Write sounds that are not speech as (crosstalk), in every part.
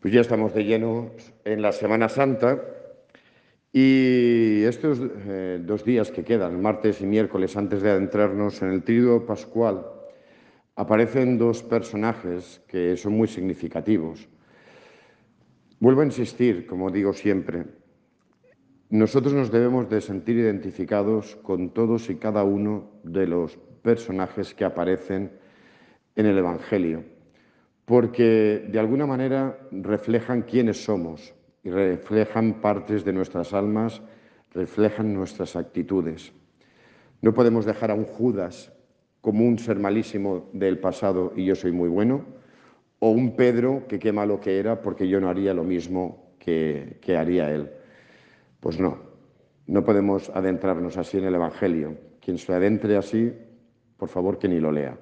Pues ya estamos de lleno en la Semana Santa y estos eh, dos días que quedan, martes y miércoles, antes de adentrarnos en el tríodo pascual, aparecen dos personajes que son muy significativos. Vuelvo a insistir, como digo siempre, nosotros nos debemos de sentir identificados con todos y cada uno de los personajes que aparecen en el Evangelio porque de alguna manera reflejan quiénes somos y reflejan partes de nuestras almas, reflejan nuestras actitudes. No podemos dejar a un Judas como un ser malísimo del pasado y yo soy muy bueno, o un Pedro que qué malo que era porque yo no haría lo mismo que, que haría él. Pues no, no podemos adentrarnos así en el Evangelio. Quien se adentre así, por favor que ni lo lea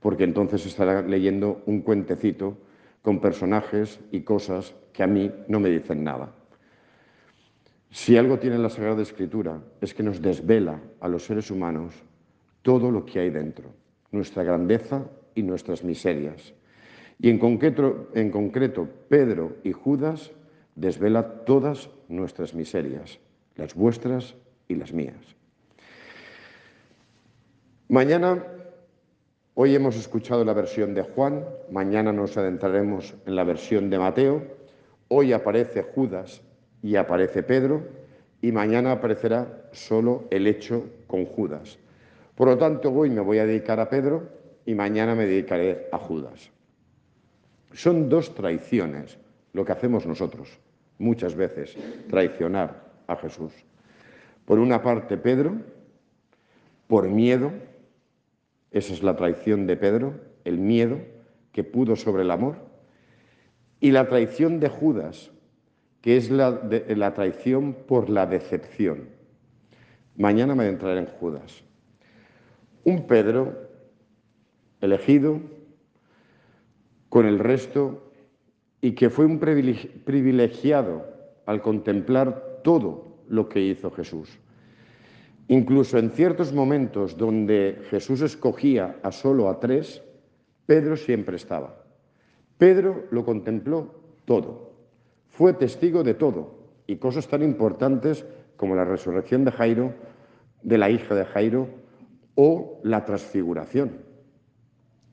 porque entonces estará leyendo un cuentecito con personajes y cosas que a mí no me dicen nada. Si algo tiene la Sagrada Escritura es que nos desvela a los seres humanos todo lo que hay dentro, nuestra grandeza y nuestras miserias. Y en concreto, en concreto Pedro y Judas desvela todas nuestras miserias, las vuestras y las mías. Mañana Hoy hemos escuchado la versión de Juan, mañana nos adentraremos en la versión de Mateo, hoy aparece Judas y aparece Pedro y mañana aparecerá solo el hecho con Judas. Por lo tanto, hoy me voy a dedicar a Pedro y mañana me dedicaré a Judas. Son dos traiciones lo que hacemos nosotros, muchas veces, traicionar a Jesús. Por una parte, Pedro, por miedo, esa es la traición de Pedro, el miedo que pudo sobre el amor. Y la traición de Judas, que es la, traición por la decepción. Mañana me entraré en Judas. Un Pedro elegido con el resto y que fue un privilegiado al contemplar todo lo que hizo Jesús. Incluso en ciertos momentos donde Jesús escogía a solo a tres, Pedro siempre estaba. Pedro lo contempló todo, fue testigo de todo y cosas tan importantes como la resurrección de Jairo, de la hija de Jairo o la transfiguración.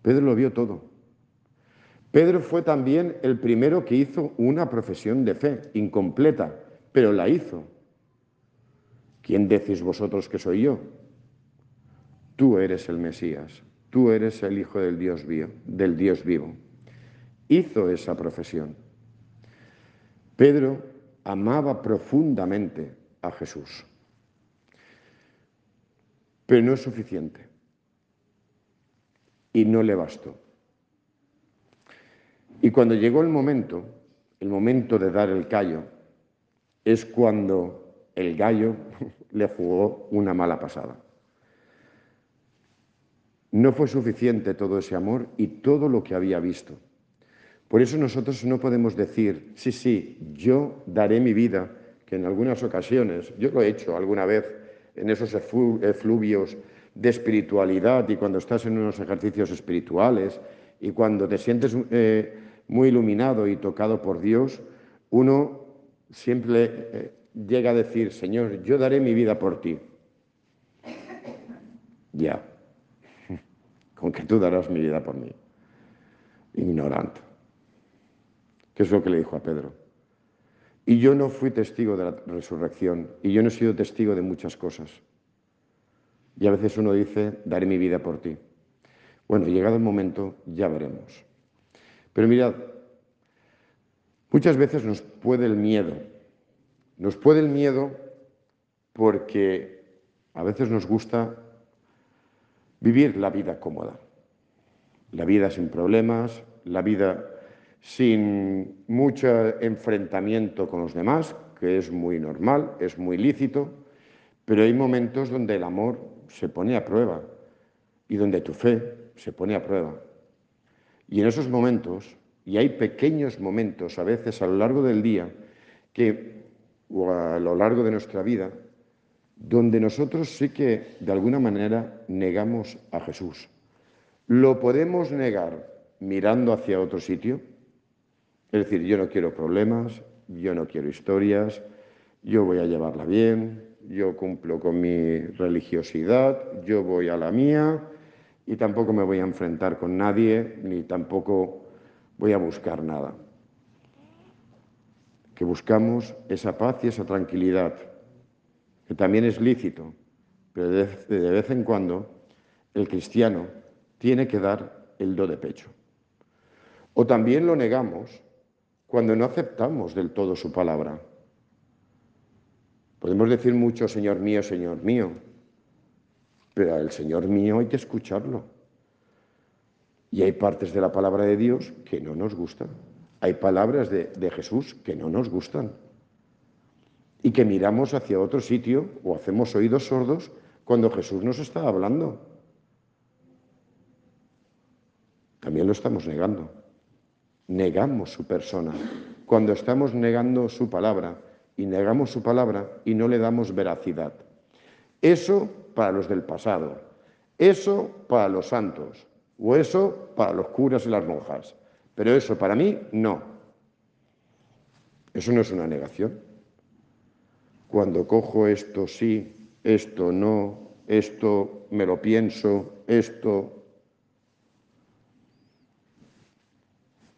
Pedro lo vio todo. Pedro fue también el primero que hizo una profesión de fe, incompleta, pero la hizo ¿Quién decís vosotros que soy yo? Tú eres el Mesías, tú eres el Hijo del Dios, vivo, del Dios vivo. Hizo esa profesión. Pedro amaba profundamente a Jesús, pero no es suficiente y no le bastó. Y cuando llegó el momento, el momento de dar el callo, es cuando el gallo (laughs) le jugó una mala pasada. No fue suficiente todo ese amor y todo lo que había visto. Por eso nosotros no podemos decir, sí, sí, yo daré mi vida, que en algunas ocasiones, yo lo he hecho alguna vez en esos efluvios de espiritualidad y cuando estás en unos ejercicios espirituales y cuando te sientes eh, muy iluminado y tocado por Dios, uno siempre eh, llega a decir, Señor, yo daré mi vida por ti. Ya, (laughs) con que tú darás mi vida por mí. Ignorante. ¿Qué es lo que le dijo a Pedro? Y yo no fui testigo de la resurrección, y yo no he sido testigo de muchas cosas. Y a veces uno dice, daré mi vida por ti. Bueno, llegado el momento, ya veremos. Pero mirad, muchas veces nos puede el miedo nos puede el miedo porque a veces nos gusta vivir la vida cómoda, la vida sin problemas, la vida sin mucho enfrentamiento con los demás, que es muy normal, es muy lícito, pero hay momentos donde el amor se pone a prueba y donde tu fe se pone a prueba. Y en esos momentos, y hay pequeños momentos a veces a lo largo del día, que o a lo largo de nuestra vida, donde nosotros sí que de alguna manera negamos a Jesús. ¿Lo podemos negar mirando hacia otro sitio? Es decir, yo no quiero problemas, yo no quiero historias, yo voy a llevarla bien, yo cumplo con mi religiosidad, yo voy a la mía y tampoco me voy a enfrentar con nadie, ni tampoco voy a buscar nada. Que buscamos esa paz y esa tranquilidad, que también es lícito, pero de vez en cuando el cristiano tiene que dar el do de pecho. O también lo negamos cuando no aceptamos del todo su palabra. Podemos decir mucho, Señor mío, Señor mío, pero al Señor mío hay que escucharlo. Y hay partes de la palabra de Dios que no nos gustan. Hay palabras de, Jesús que no nos gustan. Y que miramos hacia otro sitio o hacemos oídos sordos cuando Jesús nos está hablando. También lo estamos negando. Negamos su persona. Cuando estamos negando su palabra y negamos su palabra y no le damos veracidad. Eso para los del pasado, eso para los santos, o eso para los curas y las monjas. Pero eso para mí no. Eso no es una negación. Cuando cojo esto sí, esto no, esto me lo pienso, esto...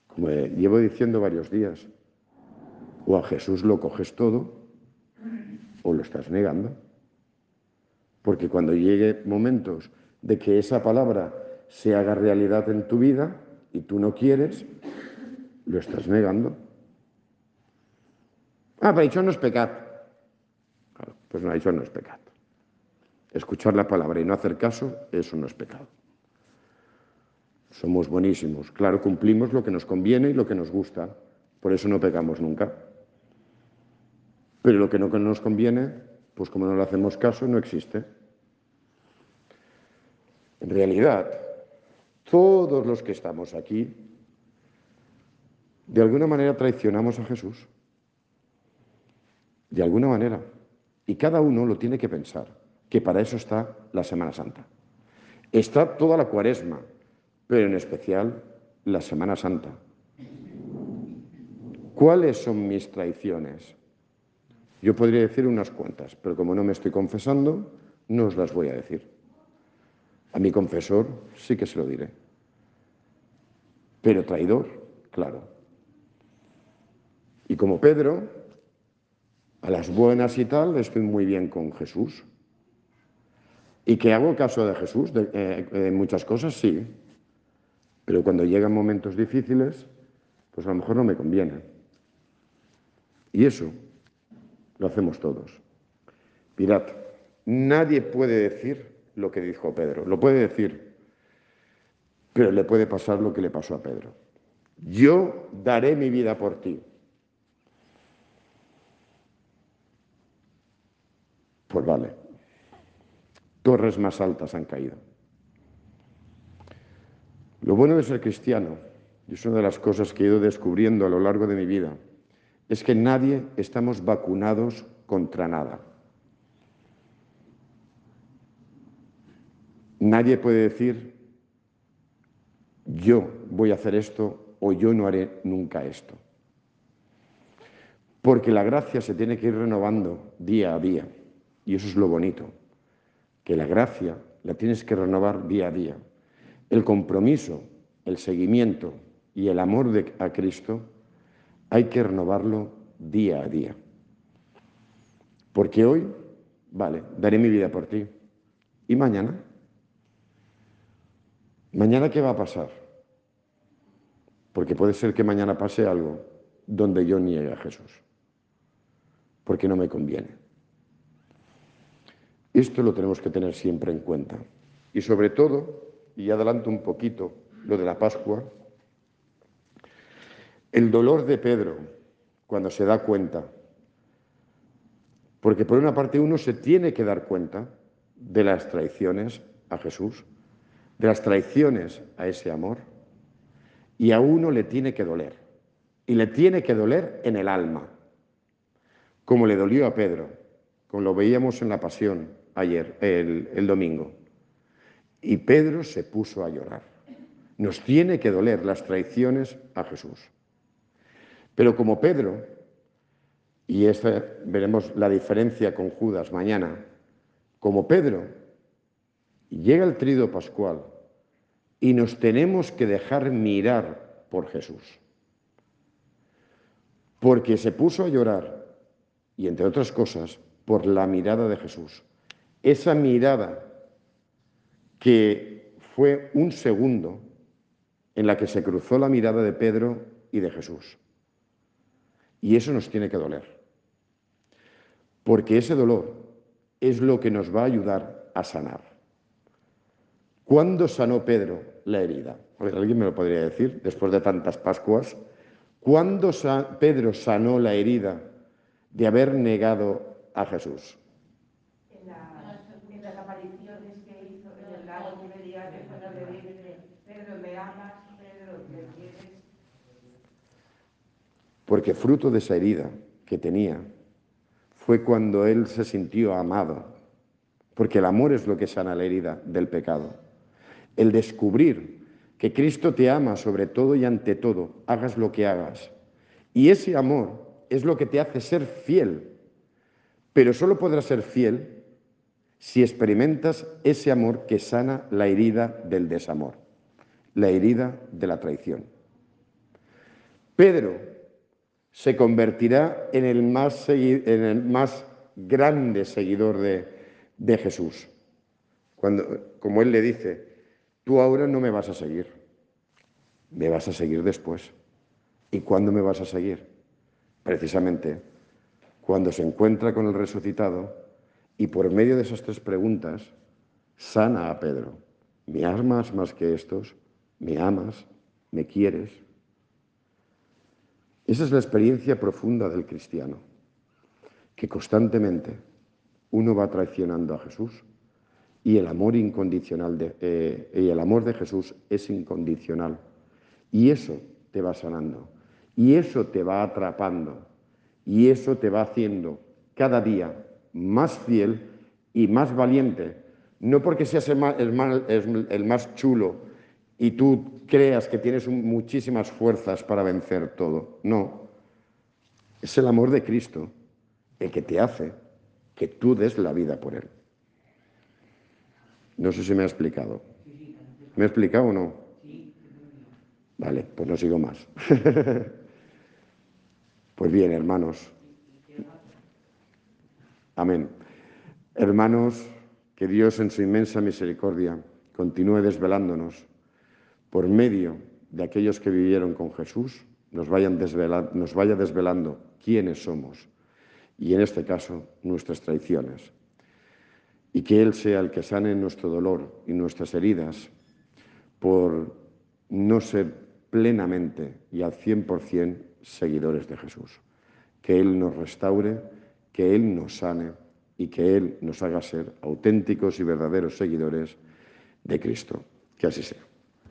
Como llevo diciendo varios días, o a Jesús lo coges todo o lo estás negando. Porque cuando llegue momentos de que esa palabra se haga realidad en tu vida y tú no quieres, lo estás negando. Ah, pero eso no es pecado. pues no, eso no es pecado. Escuchar la palabra y no hacer caso, eso no es pecado. Somos buenísimos. Claro, cumplimos lo que nos conviene y lo que nos gusta. Por eso no pecamos nunca. Pero lo que no nos conviene, pues como no le hacemos caso, no existe. En realidad, todos los que estamos aquí, de alguna manera traicionamos a Jesús. De alguna manera. Y cada uno lo tiene que pensar, que para eso está la Semana Santa. Está toda la cuaresma, pero en especial la Semana Santa. ¿Cuáles son mis traiciones? Yo podría decir unas cuantas, pero como no me estoy confesando, no os las voy a decir. A mi confesor sí que se lo diré. Pero traidor, claro. Y como Pedro, a las buenas y tal, estoy muy bien con Jesús. Y que hago caso de Jesús eh, en muchas cosas, sí. Pero cuando llegan momentos difíciles, pues a lo mejor no me conviene. Y eso lo hacemos todos. Mirad, nadie puede decir lo que dijo Pedro. Lo puede decir, pero le puede pasar lo que le pasó a Pedro. Yo daré mi vida por ti. Pues vale, torres más altas han caído. Lo bueno de ser cristiano, y es una de las cosas que he ido descubriendo a lo largo de mi vida, es que nadie estamos vacunados contra nada. Nadie puede decir, yo voy a hacer esto o yo no haré nunca esto. Porque la gracia se tiene que ir renovando día a día. Y eso es lo bonito, que la gracia la tienes que renovar día a día. El compromiso, el seguimiento y el amor de, a Cristo hay que renovarlo día a día. Porque hoy, vale, daré mi vida por ti. ¿Y mañana? ¿Mañana qué va a pasar? Porque puede ser que mañana pase algo donde yo niegue a Jesús, porque no me conviene. Esto lo tenemos que tener siempre en cuenta. Y sobre todo, y adelanto un poquito lo de la Pascua, el dolor de Pedro cuando se da cuenta, porque por una parte uno se tiene que dar cuenta de las traiciones a Jesús, de las traiciones a ese amor, y a uno le tiene que doler, y le tiene que doler en el alma, como le dolió a Pedro, como lo veíamos en la pasión ayer, el, el domingo. Y Pedro se puso a llorar. Nos tiene que doler las traiciones a Jesús. Pero como Pedro, y esta, veremos la diferencia con Judas mañana, como Pedro, llega el trido pascual y nos tenemos que dejar mirar por Jesús. Porque se puso a llorar, y entre otras cosas, por la mirada de Jesús. Esa mirada que fue un segundo en la que se cruzó la mirada de Pedro y de Jesús. Y eso nos tiene que doler. Porque ese dolor es lo que nos va a ayudar a sanar. ¿Cuándo sanó Pedro la herida? ¿Alguien me lo podría decir después de tantas Pascuas? ¿Cuándo Pedro sanó la herida de haber negado a Jesús? En, las apariciones que hizo en el lago Pedro, me amas, Pedro, me quieres. Porque fruto de esa herida que tenía fue cuando él se sintió amado, porque el amor es lo que sana la herida del pecado. El descubrir que Cristo te ama sobre todo y ante todo, hagas lo que hagas. Y ese amor es lo que te hace ser fiel, pero solo podrás ser fiel si experimentas ese amor que sana la herida del desamor, la herida de la traición. Pedro se convertirá en el más, grande seguidor de, de Jesús. Cuando, como él le dice, tú ahora no me vas a seguir, me vas a seguir después. ¿Y cuándo me vas a seguir? Precisamente cuando se encuentra con el resucitado y por medio de esas tres preguntas sana a Pedro. ¿Me amas más que estos? ¿Me amas? ¿Me quieres? Esa es la experiencia profunda del cristiano, que constantemente uno va traicionando a Jesús y el amor incondicional de, eh, y el amor de Jesús es incondicional. Y eso te va sanando, y eso te va atrapando, y eso te va haciendo cada día más fiel y más valiente, no porque seas el más chulo y tú creas que tienes muchísimas fuerzas para vencer todo. No, es el amor de Cristo el que te hace que tú des la vida por Él. No sé si me ha explicado. ¿Me ha explicado o no? Vale, pues no sigo más. (laughs) pues bien, hermanos. Amén. Hermanos, que Dios en su inmensa misericordia continúe desvelándonos por medio de aquellos que vivieron con Jesús, nos, vayan nos vaya desvelando quiénes somos y en este caso nuestras traiciones. Y que Él sea el que sane nuestro dolor y nuestras heridas por no ser plenamente y al 100% seguidores de Jesús. Que Él nos restaure, que Él nos sane y que Él nos haga ser auténticos y verdaderos seguidores de Cristo. Que así sea.